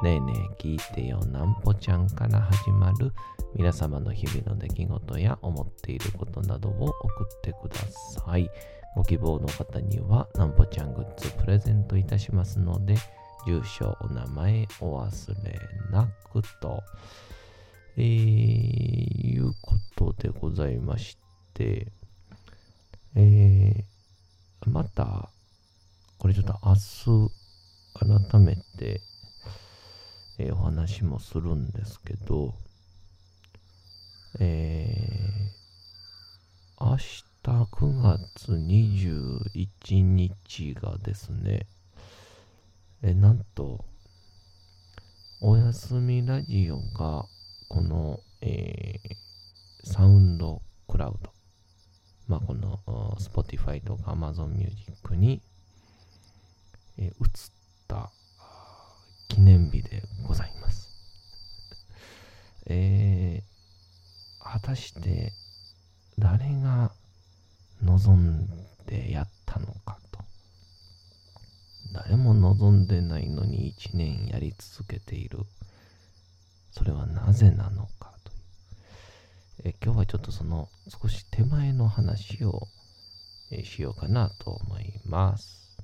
ねえねえ聞いてよなんぽちゃんから始まる皆様の日々の出来事や思っていることなどを送ってください。ご希望の方にはなんぽちゃんグッズプレゼントいたしますので、住所、お名前お忘れなくと。えー、いうことでございまして、えー、また、これちょっと明日、改めて、えーお話もするんですけど、えー、明日9月21日がですね、えーなんと、おやすみラジオが、この、えーサウンドクラウド、まあ、この Spotify とか Amazon Music に、えー移った記念日でございます。えー、果たして誰が望んでやったのかと。誰も望んでないのに一年やり続けている。それはなぜなのかと。え今日はちょっとその少し手前の話を、えしようかなと思います。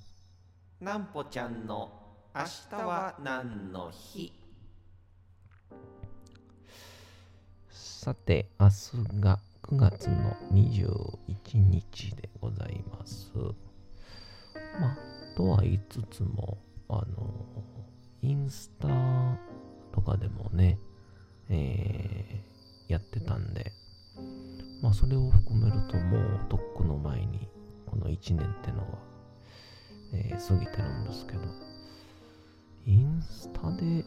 なんぽちゃんの明日は何の日？さて、明日が9月の21日でございます。まあ、とは言いつつも、あの、インスタとかでもね、えーやってたんで、まあ、それを含めるともうとっくの前に、この1年ってのは、えー過ぎてるんですけど、インスタで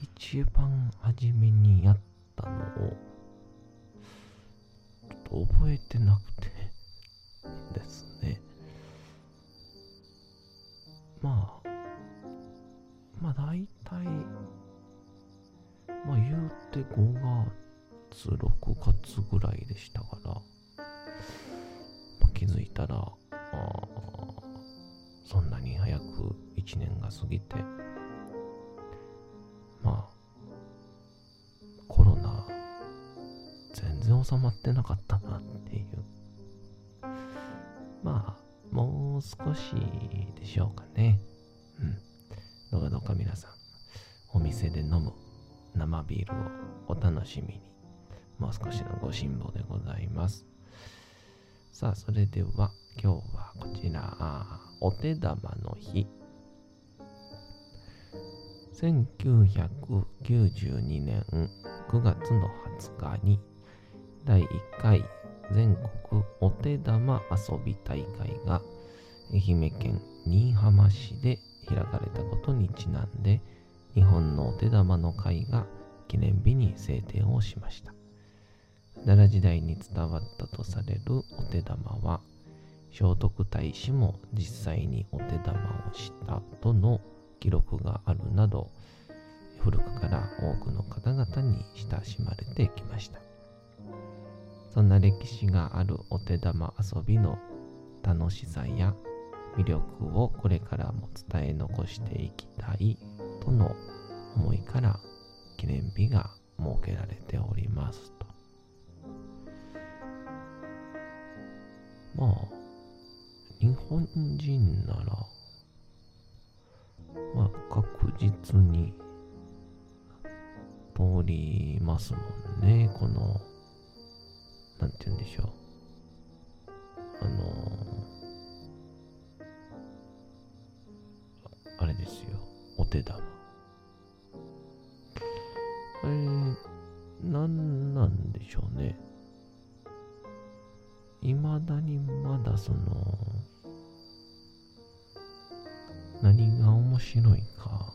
一番初めにやったのを、ちょっと覚えてなくてですね。まあ、まあ大体、まあ言うて5月、6月ぐらいでしたから、まあ、気づいたら、あーそんなに早く1年が過ぎて、まあ、コロナ、全然収まってなかったなっていう。まあ、もう少しでしょうかね。うん。どうかどうか皆さん、お店で飲む生ビールをお楽しみに。もう少しのご辛抱でございます。さあ、それでは今日はこちら、お手玉の日。1992年9月の20日に第1回全国お手玉遊び大会が愛媛県新居浜市で開かれたことにちなんで日本のお手玉の会が記念日に制定をしました。奈良時代に伝わったとされるお手玉は聖徳太子も実際にお手玉をしたとの記録があるなど古くから多くの方々に親しまれてきました。そんな歴史があるお手玉遊びの楽しさや魅力をこれからも伝え残していきたいとの思いから記念日が設けられておりますと。まあ日本人ならまあ確実に通りますもんね、この、なんて言うんでしょう。あのあれですよ、お手玉。あれ、なんなんでしょうね。いまだにまだその、何が面白いか、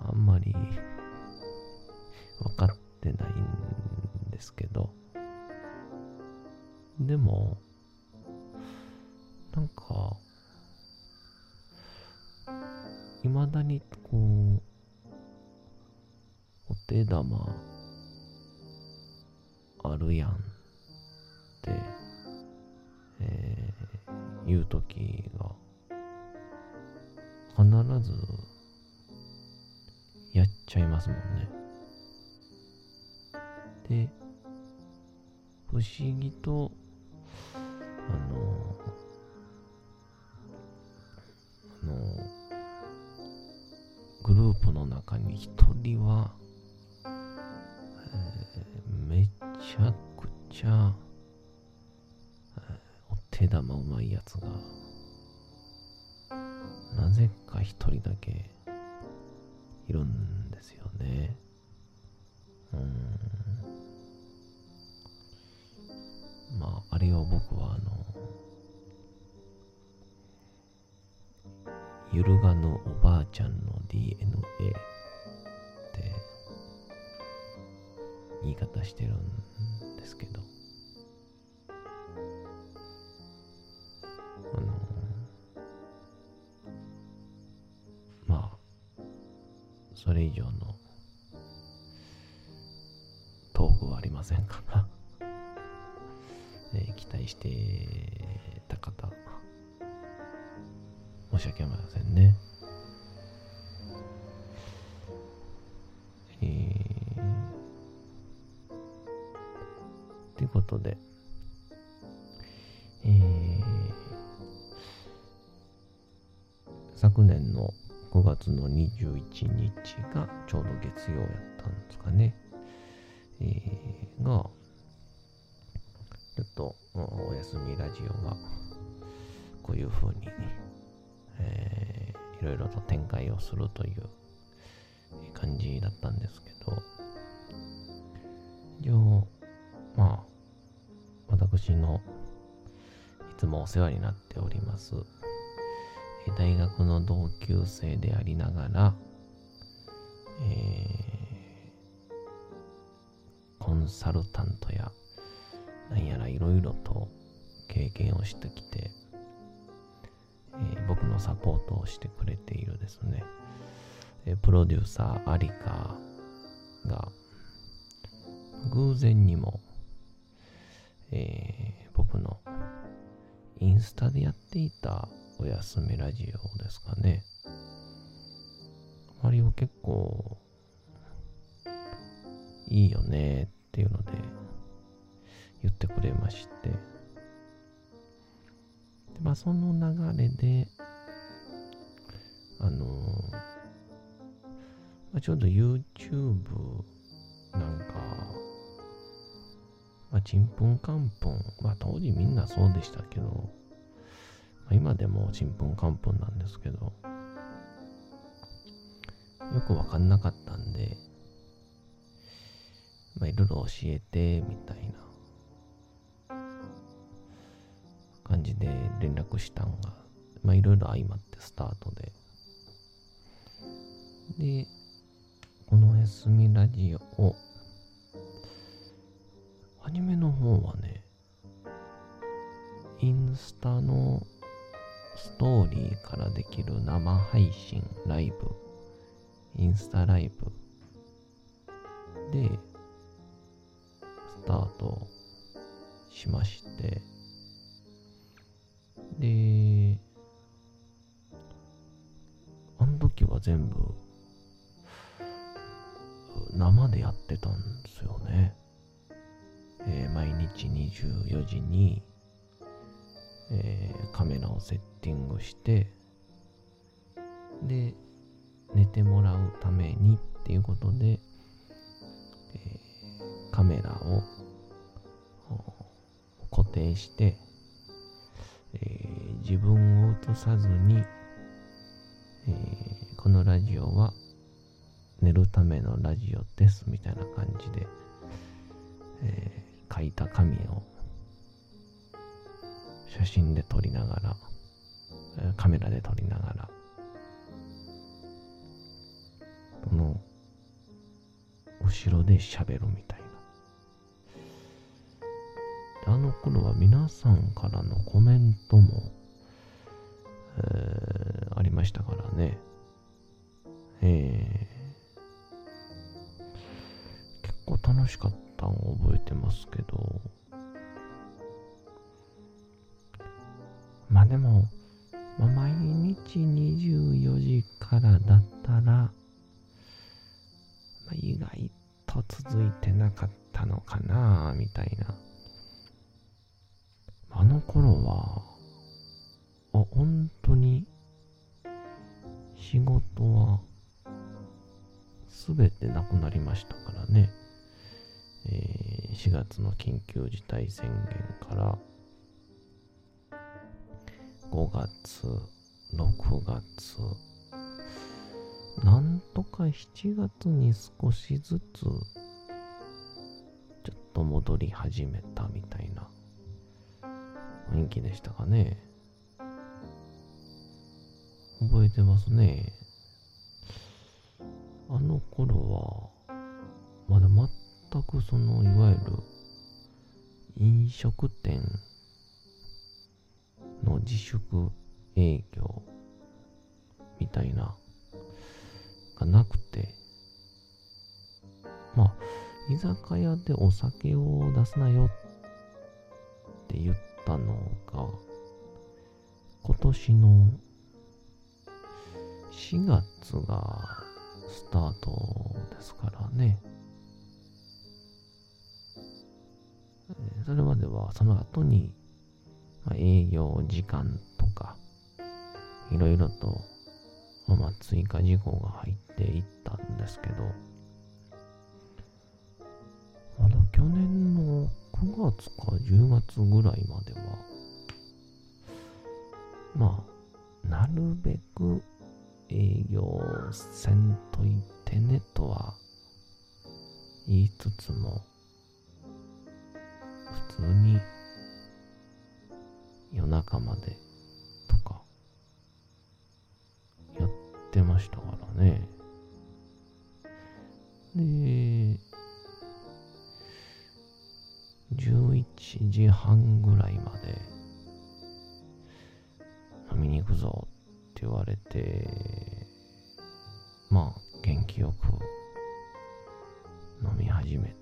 あんまり分かってないんですけど、でも、なんか、いまだにこう、お手玉あるやんって、えー、言うときが、必ずやっちゃいますもんね。で、不思議と、あの、あの、グループの中に一人は、えーめちゃくちゃ、えーお手玉うまいやつが、なぜか一人だけいるんですよね。うん。まあ、あれを僕はあの、揺るがぬおばあちゃんの DNA って言い方してるんですけど、あの、まあ、それ以上のトークはありません。から、えー期待してた方、申し訳ありませんね。えー、ということで、えー、昨年の5月の21日がちょうど月曜やったんですかね。えー、が、ちょっとおお休みラジオがこういう風に、えー、いろいろと展開をするという感じだったんですけど、一応、まあ、私のいつもお世話になっております、大学の同級生でありながら、えーコンサルタントやなんやらいろいろと経験をしてきて、えー僕のサポートをしてくれているですね、えープロデューサーアリカが偶然にも、えー僕のインスタでやっていたおやすみラジオですかね。あれを結構いいよねっていうので言ってくれまして。でまあその流れで、あのまあ、ちょうど YouTube なんか、まあ、ちんぷんかんぷん、まあ当時みんなそうでしたけど、まあ、今でもちんぷんかんぷんなんですけど、よくわかんなかったんで、まあいろいろ教えて、みたいなじで連絡したんが、まあいろいろ相まってスタートで。で、この休みラジオ、アニメの方はね、インスタのストーリーからできる生配信ライブ、インスタライブで、スタートしまして、全部生でやってたんですよね。えー毎日24時に、えーカメラをセッティングして、で、寝てもらうためにっていうことで、えーカメラを固定して、え自分を映さずに、このラジオは寝るためのラジオですみたいな感じで、えー書いた紙を写真で撮りながら、カメラで撮りながら、この後ろで喋るみたいな。あの頃は皆さんからのコメントも、えーありましたからね。えー結構楽しかったのを覚えてますけど、まあでも、まあ、毎日24時からだったら、まあ、意外と続いてなかったのかなみたいな。あの頃は、あ、本すべてなくなりましたからね。えー4月の緊急事態宣言から、5月、6月、なんとか7月に少しずつ、ちょっと戻り始めたみたいな雰囲気でしたかね。覚えてますね。あの頃は、まだ全くその、いわゆる飲食店の自粛営業みたいながなくてまあ居酒屋でお酒を出すなよって言ったのが今年の4月がスタートですからね。それまではその後に営業時間とか、いろいろと、まあ、追加事項が入っていったんですけど、まだ去年の9月か10月ぐらいまでは、まあ、なるべく営業せんといてねとは言いつつも、普通に夜中までとかやってましたからね。で、11時半ぐらいまで飲みに行くぞって言われて、まあ元気よく飲み始めて、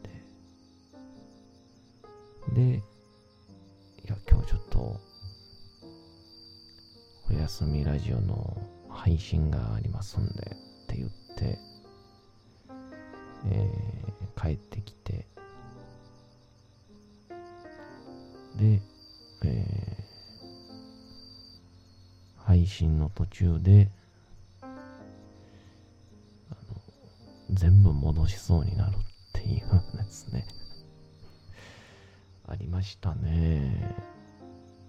で、いや、今日ちょっと、おやすみラジオの配信がありますんで、って言って、えー帰ってきて、で、えー配信の途中で、全部戻しそうになるっていうですね。ありましたね。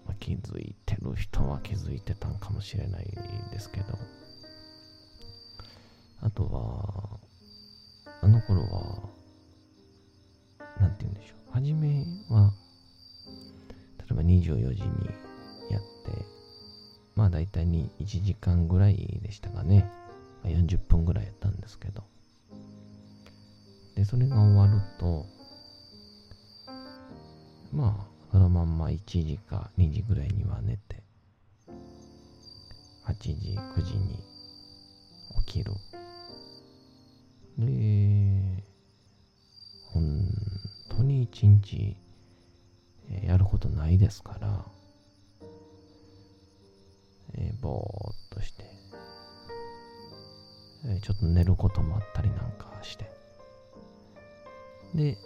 まあ気づいてる人は気づいてたんかもしれないですけど。あとは、あの頃は、なんて言うんでしょう。初めは、例えば24時にやって、まあ大体に1時間ぐらいでしたかね。40分ぐらいやったんですけど。で、それが終わると、まあ、そのまんま1時か2時ぐらいには寝て、8時、9時に起きる。で、本当に一日、やることないですから、えーぼーっとして、えーちょっと寝ることもあったりなんかして、で、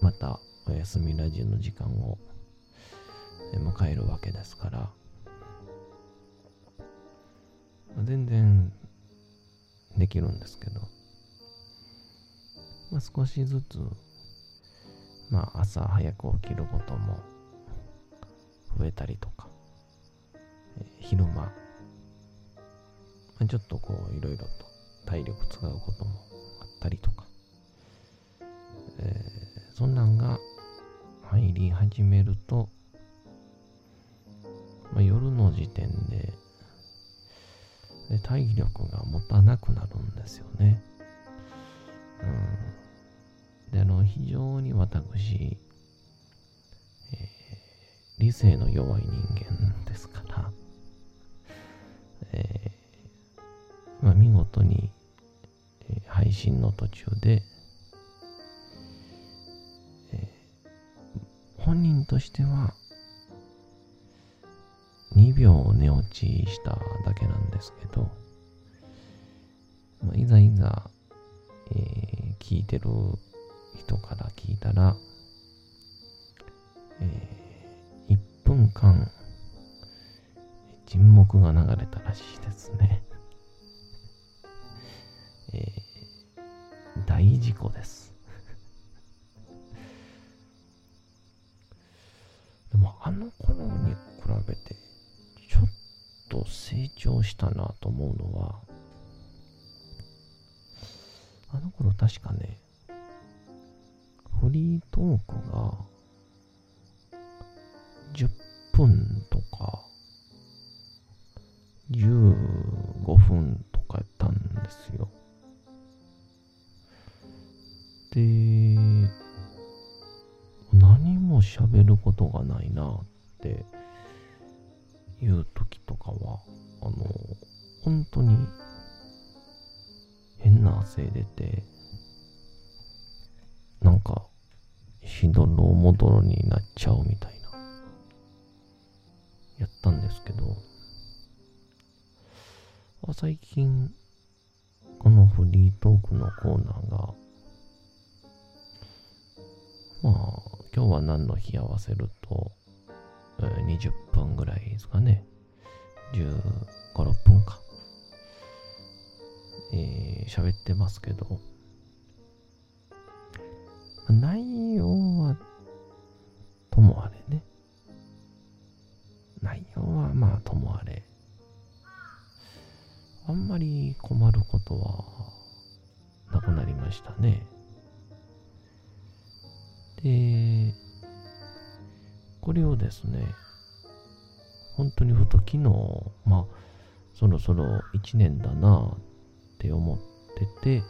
またお休みラジオの時間を迎えるわけですから、全然できるんですけど、まあ、少しずつ、まあ、朝早く起きることも増えたりとか、昼間、ちょっとこう、いろいろと体力使うこともあったりとか、えーそんなんが入り始めると、まあ、夜の時点でで体力が持たなくなるんですよね。うん、であの非常に私、えー理性の弱い人間ですから、えーまあ、見事に、えー配信の途中で、えー本人としては2秒寝落ちしただけなんですけど、まあ、いざいざ、えー聞いてる人から聞いたら、え1分間沈黙が流れたらしいですね。えー大事故です。でもあの頃に比べてちょっと成長したなと思うのはあの頃確かねフリートークが10分とか15分とかやったんですよ。で何も喋ることがないなっていう時とかはあの本当に変な汗出てなんかしどろもどろになっちゃうみたいなやったんですけど。あ最近このフリートークのコーナーがまあ今日は何の日合わせると、20分ぐらいですかね。15、6分か。えー喋ってますけど。内容はともあれね。内容はまあともあれ。あんまり困ることはなくなりましたね。でこれをですね本当にふと昨日まあそろそろ1年だなって思ってて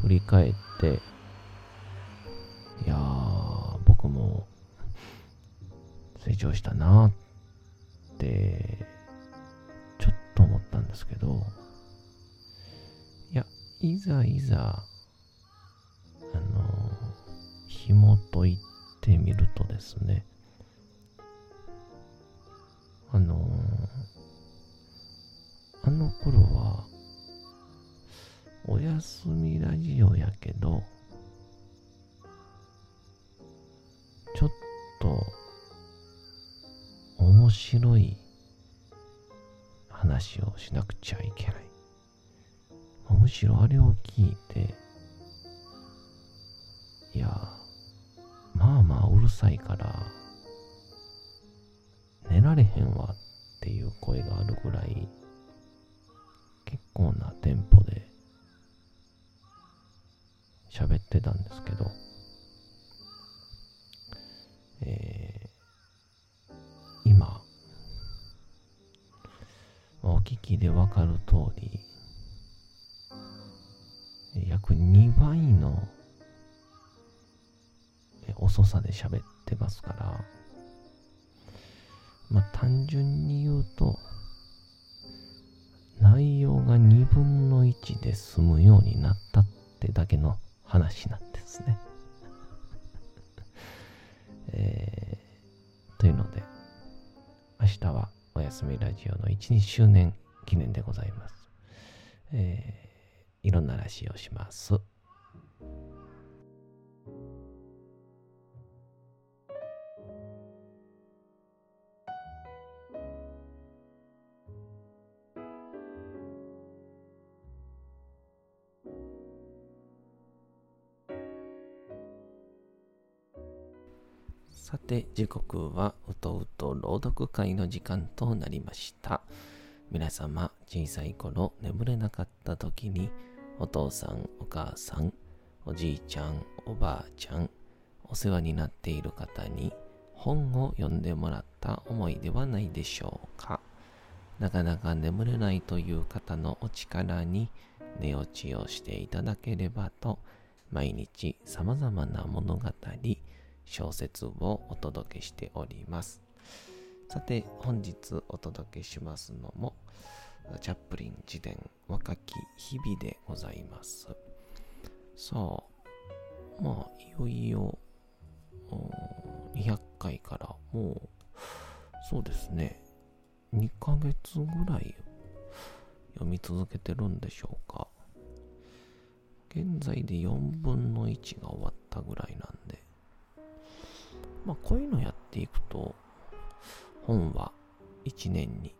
振り返っていやー僕も成長したなってったんですけどいやいざいざあの紐解いてみるとですねあのあの頃はおやすみラジオやけどちょっと面白い話をしなくちゃいけない。むしろあれを聞いていやまあまあうるさいから寝られへんわっていう声があるぐらい結構なテンポで喋ってたんですけど、えー今お聞きでわかる通り約2倍の遅さで喋ってますからまあ単純に言うと内容が2分の1で済むようになったってだけの話なんですね。えーというので明日はおやすみラジオの1、2周年記念でございます。えーいろんな話をします。さて、時刻はうとうと朗読会の時間となりました。皆様、小さい頃眠れなかった時に、お父さん、お母さん、おじいちゃん、おばあちゃん、お世話になっている方に本を読んでもらった思いではないでしょうか。なかなか眠れないという方のお力に寝落ちをしていただければと、毎日様々な物語、小説をお届けしております。さて、本日お届けしますのも、チャップリン自伝若き日々でございます。さあ、まあ、いよいよ、200回からもう、そうですね、2ヶ月ぐらい読み続けてるんでしょうか。現在で4分の1が終わったぐらいなんで、まあこういうのやっていくと、本は1年に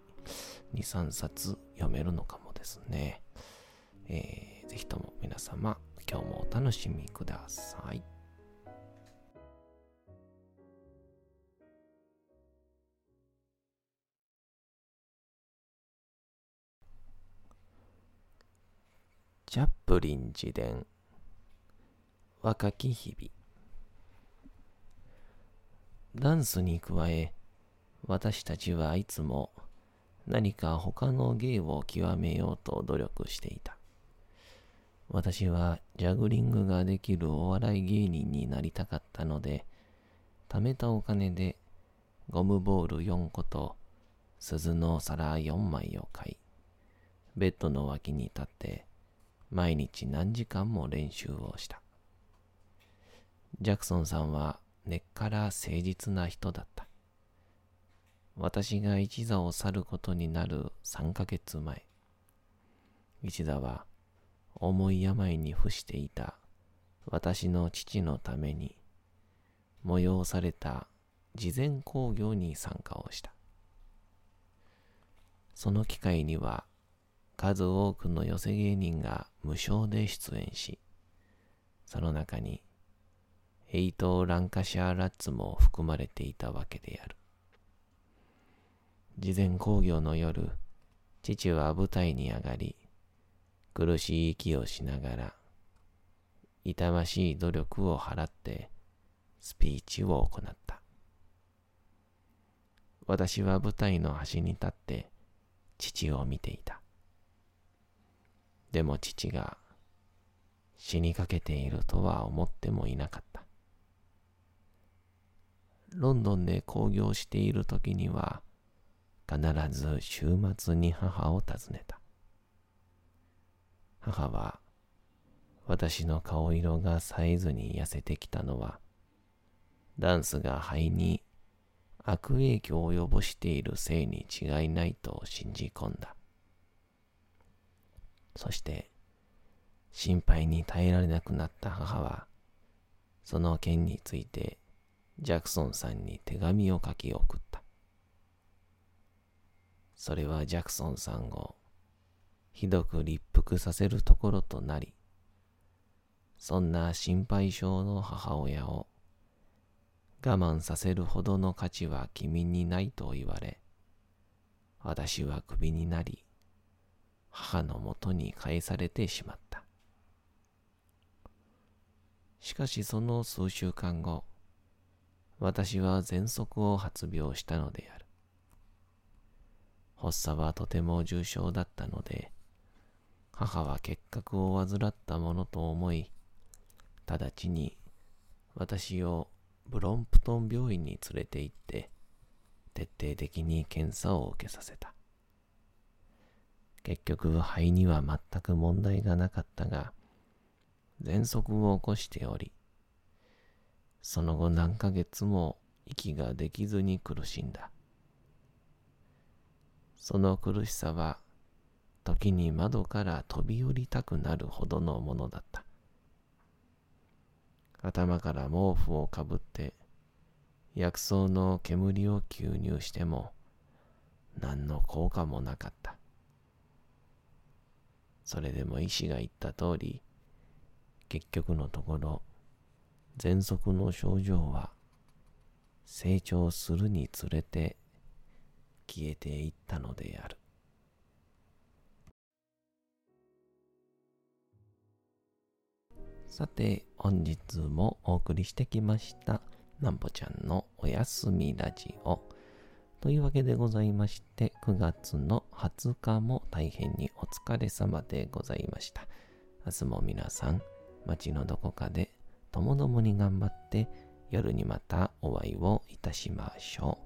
2、3冊読めるのかもですね。えー、ぜひとも皆様、今日もお楽しみください。チャップリン自伝若き日々ダンスに加え私たちはいつも何か他の芸を極めようと努力していた私はジャグリングができるお笑い芸人になりたかったので貯めたお金でゴムボール4個と鈴の皿4枚を買いベッドの脇に立って毎日何時間も練習をした。ジャクソンさんは根っから誠実な人だった。私が一座を去ることになる3ヶ月前、一座は重い病に伏していた私の父のために催された事前興行に参加をした。その機会には数多くの寄せ芸人が無償で出演し、その中にエイト・ランカシャー・ラッツも含まれていたわけである。事前興行の夜、父は舞台に上がり、苦しい息をしながら、痛ましい努力を払ってスピーチを行った。私は舞台の端に立って父を見ていた。でも父が死にかけているとは思ってもいなかった。ロンドンで興行している時には必ず週末に母を訪ねた。母は私の顔色が冴えずに痩せてきたのはダンスが肺に悪影響を及ぼしているせいに違いないと信じ込んだ。そして心配に耐えられなくなった母はその件についてジャクソンさんに手紙を書き送った。それはジャクソンさんをひどく立腹させるところとなり、そんな心配性の母親を我慢させるほどの価値は君にないと言われ、私はクビになり、母のもとに返されてしまった。しかしその数週間後、私は喘息を発病したのである。発作はとても重症だったので、母は結核を患ったものと思い、直ちに私をブロンプトン病院に連れて行って、徹底的に検査を受けさせた。結局肺には全く問題がなかったが、喘息を起こしており、その後何ヶ月も息ができずに苦しんだ。その苦しさは、時に窓から飛び降りたくなるほどのものだった。頭から毛布をかぶって、薬草の煙を吸入しても、何の効果もなかった。それでも医師が言った通り、結局のところ、喘息の症状は成長するにつれて消えていったのである。さて、本日もお送りしてきました、なんぽちゃんのおやすみラジオ。というわけでございまして、9月の20日も大変にお疲れ様でございました。明日も皆さん、街のどこかでともどもに頑張って夜にまたお会いをいたしましょ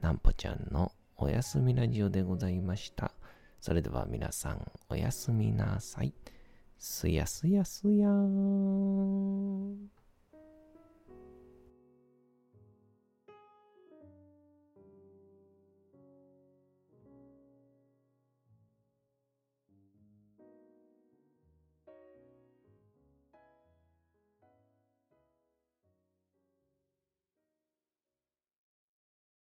う。なんぽちゃんのおやすみラジオでございました。それでは皆さんおやすみなさい。すやすやすやーん。